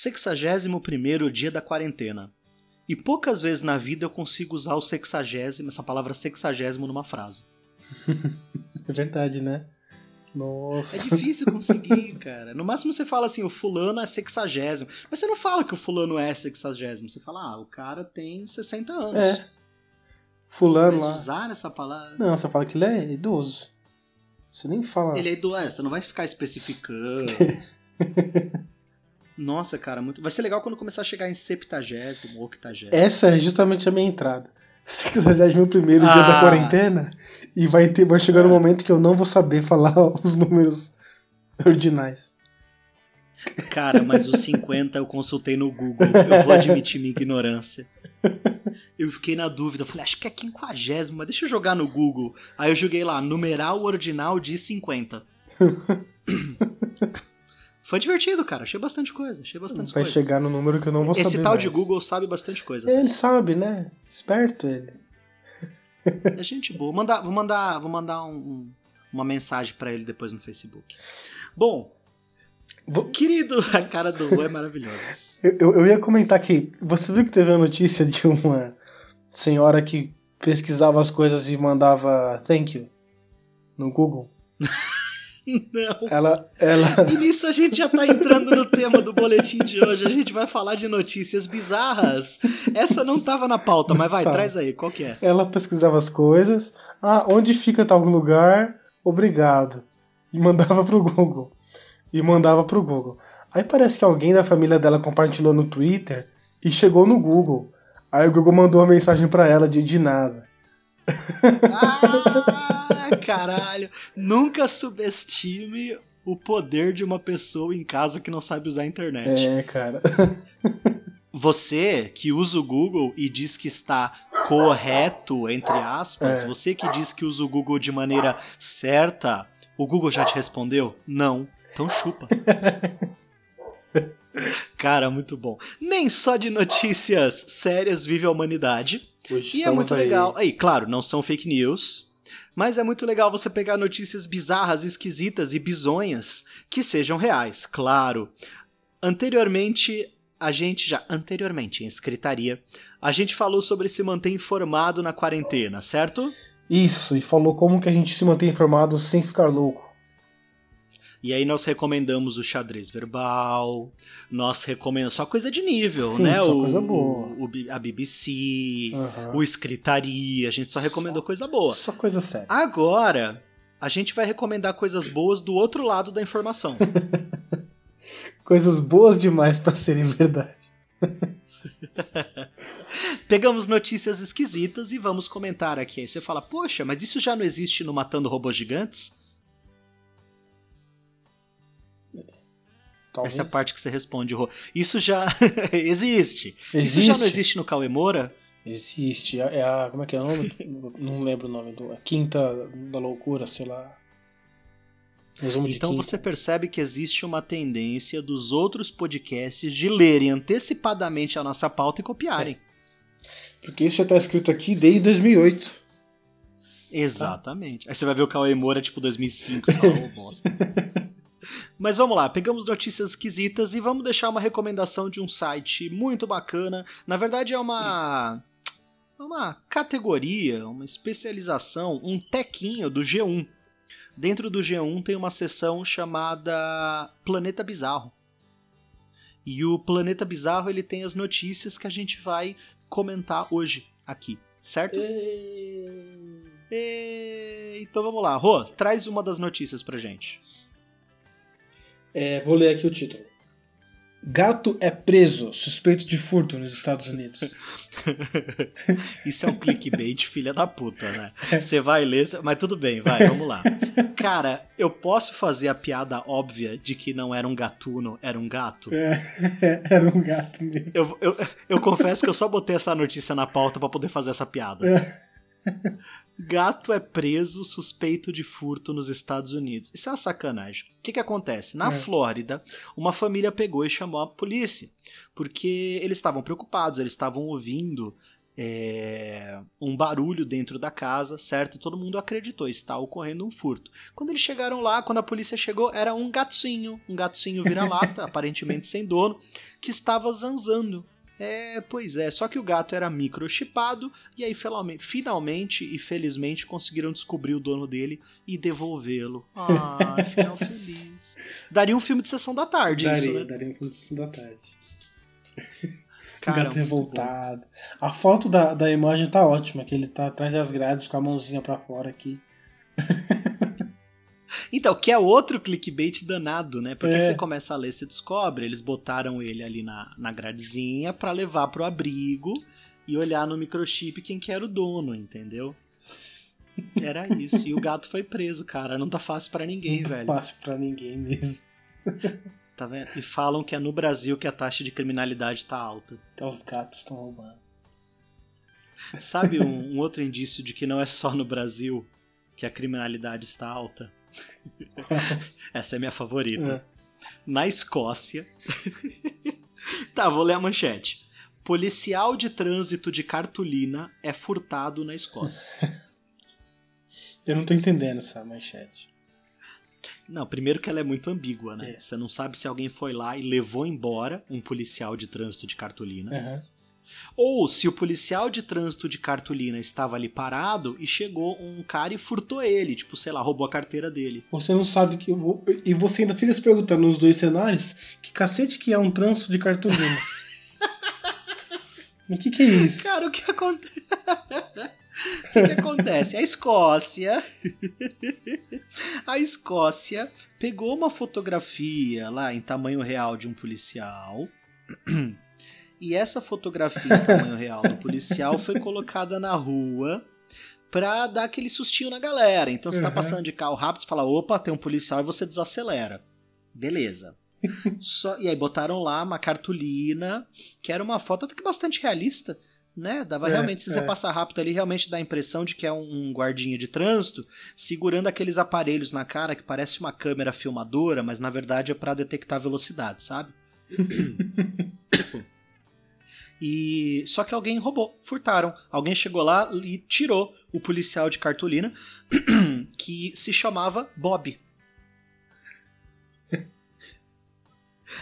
61 dia da quarentena. E poucas vezes na vida eu consigo usar o sexagésimo, essa palavra sexagésimo numa frase. é verdade, né? Nossa. É difícil conseguir, cara. No máximo você fala assim, o fulano é sexagésimo. Mas você não fala que o fulano é sexagésimo. Você fala, ah, o cara tem 60 anos. É. Fulano lá. usar essa palavra. Não, você fala que ele é idoso. Você nem fala. Ele é idoso, é, você não vai ficar especificando. Nossa, cara, muito. Vai ser legal quando começar a chegar em septagésimo, octagésimo. Essa é justamente a minha entrada. 61 primeiro dia da Ah. quarentena e vai ter, vai chegar no momento que eu não vou saber falar os números ordinais. Cara, mas os 50 eu consultei no Google. Eu vou admitir minha ignorância. Eu fiquei na dúvida. Falei, acho que é quinquagésimo, mas deixa eu jogar no Google. Aí eu joguei lá, numeral ordinal de 50. Foi divertido, cara. Achei bastante coisa. Achei bastante Vai coisa. chegar no número que eu não vou Esse saber. tal mais. de Google sabe bastante coisa. Ele sabe, né? Esperto ele. É gente boa. Vou mandar, vou mandar, vou mandar um- um- uma mensagem pra ele depois no Facebook. Bom, Vou- querido, a cara do Rô é maravilhosa. Eu, eu- eu ia comentar que você viu que teve a notícia de uma senhora que pesquisava as coisas e mandava thank you no Google. Não. Ela, ela, E nisso a gente já tá entrando no tema do boletim de hoje. A gente vai falar de notícias bizarras. Essa não tava na pauta, mas vai, tava. traz aí, qual que é? ela pesquisava as coisas. Ah, onde fica tal lugar? Obrigado. E mandava pro Google. E mandava pro Google. Aí parece que alguém da família dela compartilhou no Twitter e chegou no Google. Aí o Google mandou uma mensagem pra ela de, de nada. Ah, caralho. Nunca subestime o poder de uma pessoa em casa que não sabe usar a internet. É, cara. Você que usa o Google e diz que está correto, entre aspas, É. você que diz que usa o Google de maneira certa, o Google já te respondeu? Não. Então chupa. Cara, muito bom. Nem só de notícias sérias vive a humanidade. Hoje E é muito legal. Aí, claro, não são fake news. Mas é muito legal você pegar notícias bizarras, esquisitas e bizonhas que sejam reais, claro. Anteriormente, a gente já. Anteriormente, em escritaria, a gente falou sobre se manter informado na quarentena, certo? Isso, e falou como que a gente se mantém informado sem ficar louco. E aí nós recomendamos o xadrez verbal, nós recomendamos só coisa de nível, Sim, né? só o, coisa boa. o- a BBC, Aham. o escritaria, a gente só Só- recomendou coisa boa. Só coisa séria. Agora, a gente vai recomendar coisas boas do outro lado da informação. Coisas boas demais pra serem verdade. Pegamos notícias esquisitas e vamos comentar aqui. Aí você fala, poxa, mas isso já não existe no Matando Robôs Gigantes? Talvez. Essa é a parte que você responde, Rô. Isso já existe. Existe. Isso já não existe no Cauê Moura? Existe. É a. Como é que é o nome? Não lembro o nome do. A Quinta da Loucura, sei lá. Resumo de Então você percebe que existe uma tendência dos outros podcasts de lerem antecipadamente a nossa pauta e copiarem. Porque isso já tá escrito aqui desde 2008. Exatamente. Aí você vai ver o Cauê Moura tipo 2005, você fala, "Ô, bosta. Mas vamos lá, pegamos notícias esquisitas e vamos deixar uma recomendação de um site muito bacana. Na verdade é uma uma categoria, uma especialização, um tequinho do G1. Dentro do G1 tem uma seção chamada Planeta Bizarro. E o Planeta Bizarro ele tem as notícias que a gente vai comentar hoje aqui, certo? E... Então vamos lá, Rô, traz uma das notícias pra gente. É, vou ler aqui o título. Gato é preso, suspeito de furto nos Estados Unidos. Isso é um clickbait, filha da puta, né? Você vai ler, mas tudo bem, vai, vamos lá. Cara, eu posso fazer a piada óbvia de que não era um gatuno, era um gato? É, era um gato mesmo. Eu, eu, eu confesso que eu só botei essa notícia na pauta pra poder fazer essa piada. Gato é preso suspeito de furto nos Estados Unidos. Isso é uma sacanagem. O que, que acontece? Na É. Flórida, uma família pegou e chamou a polícia. Porque eles estavam preocupados, eles estavam ouvindo é, um barulho dentro da casa, certo? Todo mundo acreditou, está ocorrendo um furto. Quando eles chegaram lá, quando a polícia chegou, era um gatinho, um gatinho vira-lata, aparentemente sem dono, que estava zanzando. É, pois é, só que o gato era microchipado e aí finalmente e felizmente conseguiram descobrir o dono dele e devolvê-lo. Ah, final feliz. Daria um filme de sessão da tarde daria, isso, né? Daria um filme de sessão da tarde. Cara, gato revoltado. A foto da, da imagem tá ótima, que ele tá atrás das grades com a mãozinha para fora aqui. Então, que é outro clickbait danado, né? Porque é. você começa a ler, você descobre, eles botaram ele ali na, na gradezinha para levar pro abrigo e olhar no microchip quem que era o dono, entendeu? Era isso. E o gato foi preso, cara. Não tá fácil para ninguém, Não velho. Não tá fácil para ninguém mesmo. Tá vendo? E falam que é no Brasil que a taxa de criminalidade tá alta. Até os gatos estão roubando. Sabe um, um, outro indício de que não é só no Brasil que a criminalidade está alta? Essa é minha favorita. É. Na Escócia. tá, vou ler a manchete. Policial de trânsito de cartolina é furtado na Escócia. Eu não tô entendendo essa manchete. Não, primeiro que ela é muito ambígua, né? É. Você não sabe se alguém foi lá e levou embora um policial de trânsito de cartolina. Uhum. Ou se o policial de trânsito de cartolina estava ali parado e chegou um cara e furtou ele, tipo, sei lá, roubou a carteira dele. Você não sabe que. E você ainda fica se perguntando nos dois cenários que cacete que é um trânsito de cartolina. o que, que é isso? Cara, o que acontece? O que, que, acontece? A Escócia. a Escócia pegou uma fotografia lá em tamanho real de um policial. E essa fotografia em tamanho real do policial foi colocada na rua pra dar aquele sustinho na galera. Então você tá passando de carro rápido, você fala, opa, tem um policial e você desacelera. Beleza. Só, e aí botaram lá uma cartolina, que era uma foto até que bastante realista né? Dava é, realmente, se é. você passar rápido ali, realmente dá a impressão de que é um, guardinha de trânsito segurando aqueles aparelhos na cara que parece uma câmera filmadora, mas na verdade é para detectar velocidade, sabe? e só que alguém roubou, furtaram. Alguém chegou lá e tirou o policial de cartolina que se chamava Bob.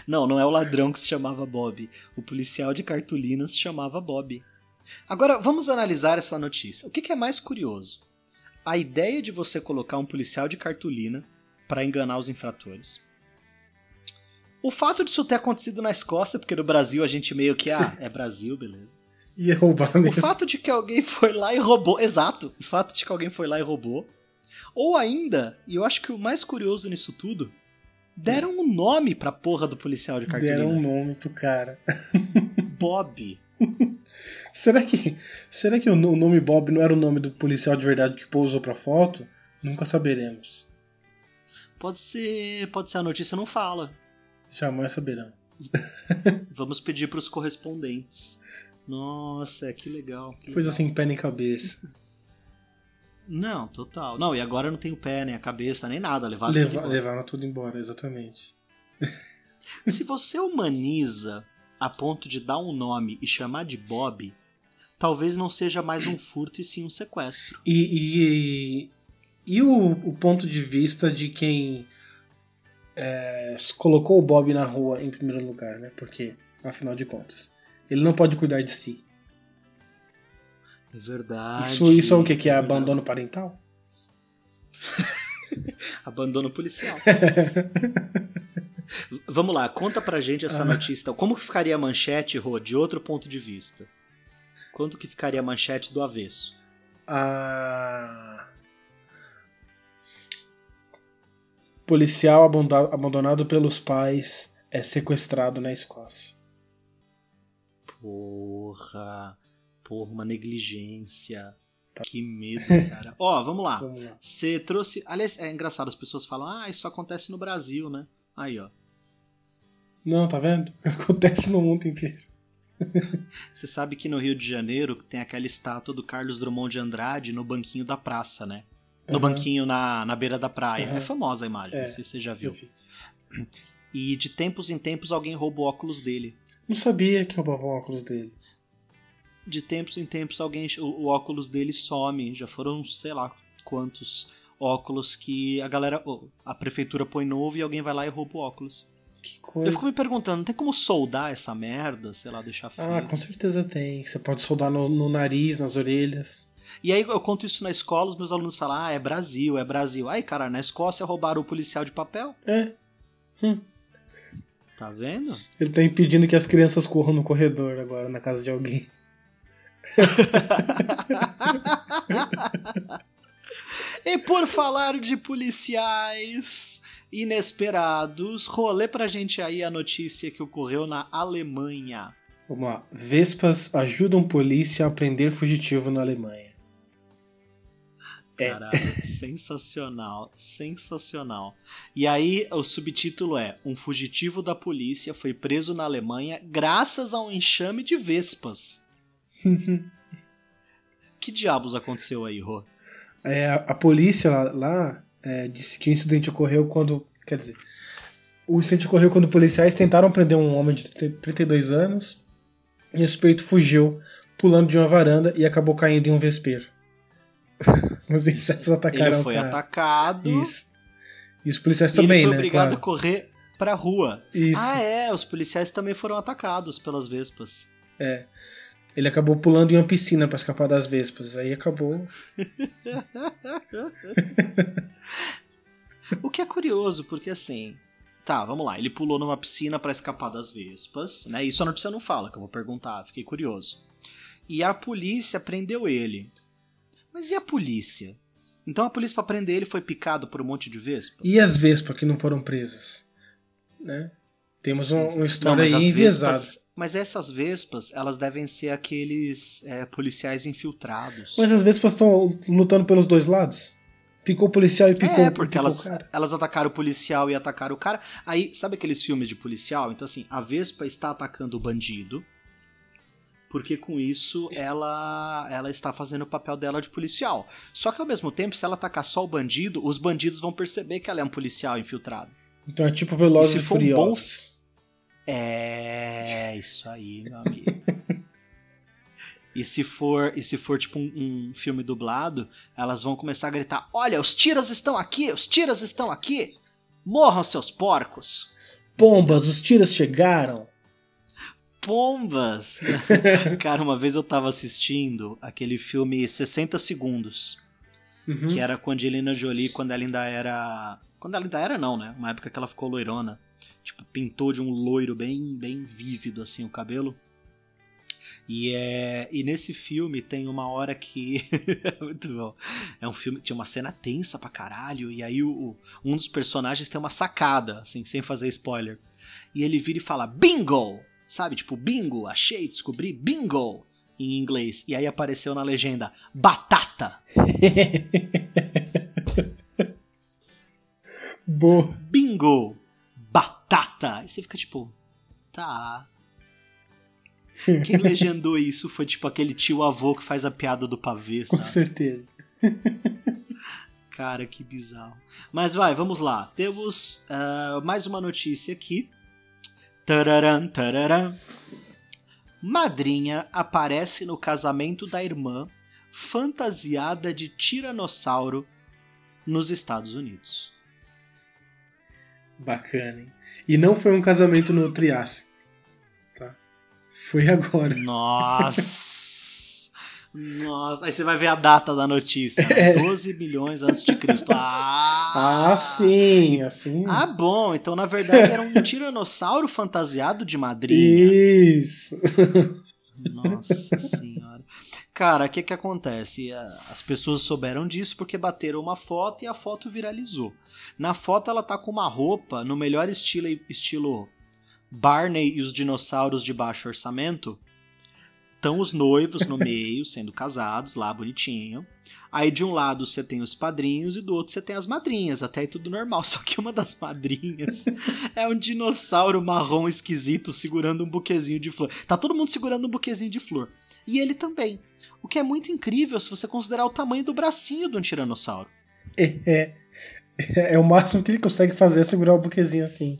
Não, não é o ladrão que se chamava Bob. O policial de cartolina se chamava Bob. Agora, vamos analisar essa notícia. O que, é mais curioso? A ideia de você colocar um policial de cartolina para enganar os infratores. O fato disso ter acontecido na Escócia, porque no Brasil a gente meio que, ah, é Brasil, beleza. Ia roubar mesmo. O fato de que alguém foi lá e roubou, exato, o fato de que alguém foi lá e roubou. Ou ainda, e eu acho que o mais curioso nisso tudo, deram um nome pra porra do policial de cartolina. Deram um nome pro cara. Bob. será que, será que o nome Bob não era o nome do policial de verdade que pousou pra foto? Nunca saberemos. Pode ser, pode ser a notícia não fala. Jamais saberão. Vamos pedir para os correspondentes. Nossa, que legal. Que Coisa assim, pé nem cabeça. Não, total. Não, e agora não tem o pé, nem a cabeça, nem nada. Levaram, Leva, tudo, embora. levaram tudo embora, exatamente. Se você humaniza a ponto de dar um nome e chamar de Bob, talvez não seja mais um furto e sim um sequestro. E, e, e o, o, ponto de vista de quem é, colocou o Bob na rua em primeiro lugar, né? Porque, afinal de contas, ele não pode cuidar de si. É verdade. Isso, isso é o que? Que é abandono parental? abandono policial. Vamos lá, conta pra gente essa ah. notícia. Como ficaria a manchete, Rô, de outro ponto de vista? Quanto que ficaria a manchete do avesso? Ah... Policial abandonado pelos pais é sequestrado na Escócia. Porra. Porra, uma negligência. Tá. Que medo, cara. Ó, vamos lá. Você trouxe. Aliás, é engraçado, as pessoas falam, ah, isso acontece no Brasil, né? Aí, ó. Não, tá vendo? Acontece no mundo inteiro. Você sabe que no Rio de Janeiro tem aquela estátua do Carlos Drummond de Andrade no banquinho da praça, né? No uhum. banquinho na, na beira da praia. Uhum. É famosa a imagem, é, não sei se você já viu. E de tempos em tempos alguém rouba o óculos dele. Não sabia que roubavam o óculos dele. de tempos em tempos alguém o, o óculos dele some. Já foram, sei lá, quantos óculos que a galera, a prefeitura põe novo e alguém vai lá e rouba o óculos. Que coisa. Eu fico me perguntando, tem como soldar essa merda? Sei lá, deixar frio? Ah, com certeza tem. Você pode soldar no, no nariz, nas orelhas. E aí eu conto isso na escola, os meus alunos falam, ah, é Brasil, é Brasil. Aí, cara, na Escócia roubaram o policial de papel. É. Hum. Tá vendo? Ele tá impedindo que as crianças corram no corredor agora, na casa de alguém. e por falar de policiais inesperados, rolê pra gente aí a notícia que ocorreu na Alemanha. Vamos lá. Vespas ajudam polícia a prender fugitivo na Alemanha. É. Caralho, sensacional, sensacional. E aí o subtítulo é: Um fugitivo da polícia foi preso na Alemanha graças a um enxame de vespas. que diabos aconteceu aí, Rô? É, a, a, polícia lá, lá é, disse que o incidente ocorreu quando. Quer dizer, o incidente ocorreu quando policiais tentaram prender um homem de 32 anos e o suspeito fugiu pulando de uma varanda e acabou caindo em um vespeiro. Os insetos atacaram Ele foi cara. atacado. Isso. E os policiais também, ele foi né? obrigado claro. a correr pra rua. Isso. Ah, é, os policiais também foram atacados pelas vespas. É. Ele acabou pulando em uma piscina para escapar das vespas. Aí acabou. o que é curioso, porque assim. Tá, vamos lá. Ele pulou numa piscina para escapar das vespas, né? Isso a notícia não fala, que eu vou perguntar, fiquei curioso. E a polícia prendeu ele. Mas e a polícia? Então a polícia para prender ele foi picado por um monte de vespa? E as vespas que não foram presas? Né? Temos um, uma história não, aí enviesada. Vespas, mas essas vespas, elas devem ser aqueles é, policiais infiltrados. Mas as vespas estão lutando pelos dois lados? Picou o policial e picou, é, porque picou elas, o cara. elas atacaram o policial e atacaram o cara. Aí, sabe aqueles filmes de policial? Então, assim, a Vespa está atacando o bandido porque com isso ela ela está fazendo o papel dela de policial. Só que ao mesmo tempo, se ela atacar só o bandido, os bandidos vão perceber que ela é um policial infiltrado. Então é tipo Velozes e, e Furiosos. Um bom... É, isso aí, meu amigo. e se for, e se for tipo um, um, filme dublado, elas vão começar a gritar: "Olha, os tiras estão aqui, os tiras estão aqui. Morram seus porcos." Pombas, os tiras chegaram pombas! Cara, uma vez eu tava assistindo aquele filme 60 Segundos. Uhum. Que era com a Angelina Jolie quando ela ainda era. Quando ela ainda era, não, né? Uma época que ela ficou loirona. Tipo, pintou de um loiro bem, bem vívido, assim, o cabelo. E, é, e nesse filme tem uma hora que. Muito bom. É um filme. Tinha uma cena tensa pra caralho. E aí o, um dos personagens tem uma sacada, assim, sem fazer spoiler. E ele vira e fala: Bingo! Sabe, tipo, bingo, achei, descobri, bingo em inglês. E aí apareceu na legenda, batata. Boa. Bingo, batata. E você fica tipo, tá. Quem legendou isso foi tipo aquele tio avô que faz a piada do pavê, sabe? Com certeza. Cara, que bizarro. Mas vai, vamos lá. Temos uh, mais uma notícia aqui. Tararam, tararam. Madrinha aparece no casamento da irmã fantasiada de tiranossauro nos Estados Unidos. Bacana, hein? E não foi um casamento no Triássico. Tá? Foi agora. Nossa! Nossa, aí você vai ver a data da notícia. Né? 12 milhões antes de Cristo. Ah, ah, sim, assim. Ah, bom. Então, na verdade, era um tiranossauro fantasiado de madrinha. Isso. Nossa senhora. Cara, o que que acontece? As pessoas souberam disso porque bateram uma foto e a foto viralizou. Na foto ela tá com uma roupa no melhor estilo, estilo Barney e os dinossauros de baixo orçamento, Estão os noivos no meio, sendo casados, lá bonitinho. Aí de um lado você tem os padrinhos e do outro você tem as madrinhas. Até aí tudo normal. Só que uma das madrinhas é um dinossauro marrom esquisito segurando um buquezinho de flor. Tá todo mundo segurando um buquezinho de flor. E ele também. O que é muito incrível se você considerar o tamanho do bracinho de um tiranossauro. É, é, é o máximo que ele consegue fazer é segurar o buquezinho assim.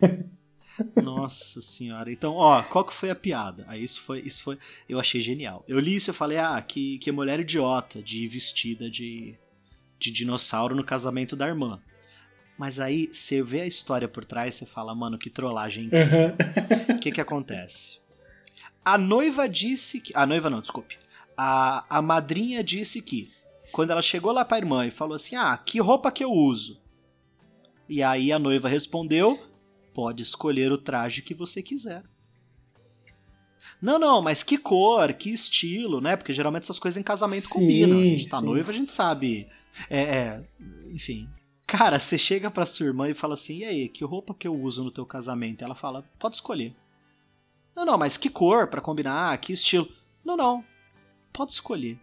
Nossa senhora. Então, ó, qual que foi a piada? Aí isso foi, isso foi, eu achei genial. Eu li isso e falei, ah, que, que mulher idiota de ir vestida de, de dinossauro no casamento da irmã. Mas aí você vê a história por trás, você fala, mano, que trollagem. O que que acontece? A noiva disse que, a noiva não, desculpe. A, a madrinha disse que quando ela chegou lá pra irmã e falou assim: "Ah, que roupa que eu uso?" E aí a noiva respondeu: Pode escolher o traje que você quiser. Não, não, mas que cor, que estilo, né? Porque geralmente essas coisas em casamento sim, combinam. A gente tá sim. noiva, a gente sabe. É, é, enfim. Cara, você chega pra sua irmã e fala assim: e aí, que roupa que eu uso no teu casamento? Ela fala: pode escolher. Não, não, mas que cor para combinar, que estilo? Não, não. Pode escolher.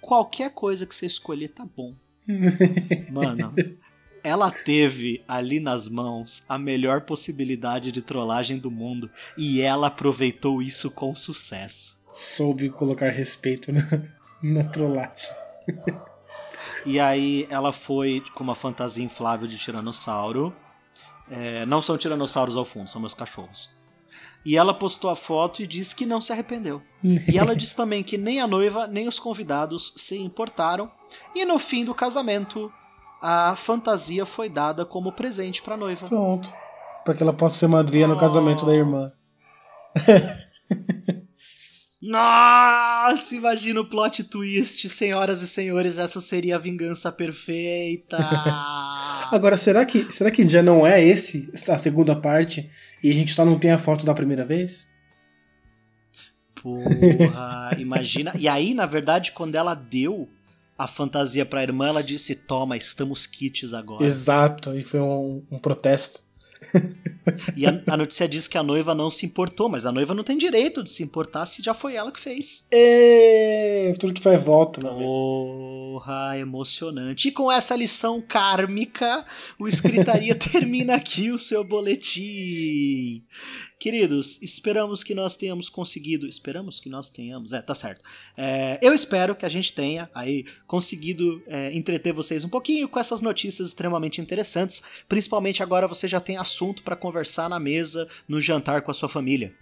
Qualquer coisa que você escolher tá bom. Mano, ela teve ali nas mãos a melhor possibilidade de trollagem do mundo e ela aproveitou isso com sucesso. Soube colocar respeito na, na trollagem. e aí ela foi com uma fantasia inflável de tiranossauro. É, não são tiranossauros ao fundo, são meus cachorros. E ela postou a foto e disse que não se arrependeu. e ela disse também que nem a noiva nem os convidados se importaram. E no fim do casamento, a fantasia foi dada como presente pra noiva. Pronto. Pra que ela possa ser madrinha oh. no casamento da irmã. Nossa, imagina o plot twist, senhoras e senhores, essa seria a vingança perfeita. Agora, será que, será que já não é esse a segunda parte e a gente só não tem a foto da primeira vez? Porra, imagina. E aí, na verdade, quando ela deu a fantasia pra irmã, ela disse: Toma, estamos kits agora. Exato, e foi um, um protesto. e a, a, notícia diz que a noiva não se importou, mas a noiva não tem direito de se importar se já foi ela que fez. É, tudo que faz volta, meu Porra, emocionante. E com essa lição kármica, o Escritaria termina aqui o seu boletim. Queridos, esperamos que nós tenhamos conseguido. Esperamos que nós tenhamos. É, tá certo. É, eu espero que a gente tenha aí conseguido é, entreter vocês um pouquinho com essas notícias extremamente interessantes. Principalmente agora você já tem assunto para conversar na mesa, no jantar com a sua família.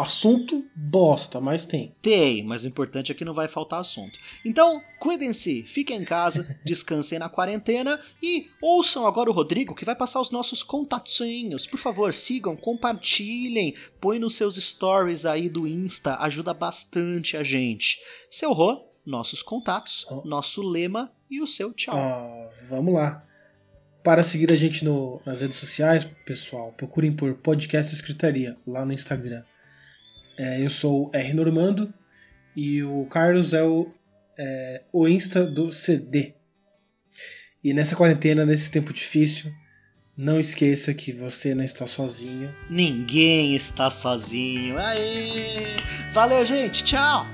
Assunto bosta, mas tem. Tem, mas o importante é que não vai faltar assunto. Então, cuidem-se, fiquem em casa, descansem na quarentena e ouçam agora o Rodrigo que vai passar os nossos contatinhos. Por favor, sigam, compartilhem, põe nos seus stories aí do Insta, ajuda bastante a gente. Seu Rô, nossos contatos, oh. nosso lema e o seu tchau. Ah, vamos lá. Para seguir a gente no, nas redes sociais, pessoal, procurem por Podcast Escritaria lá no Instagram. É, eu sou o R Normando e o Carlos é o, é, o Insta do CD. E nessa quarentena, nesse tempo difícil, não esqueça que você não está sozinho. Ninguém está sozinho. Aê! Valeu, gente. Tchau!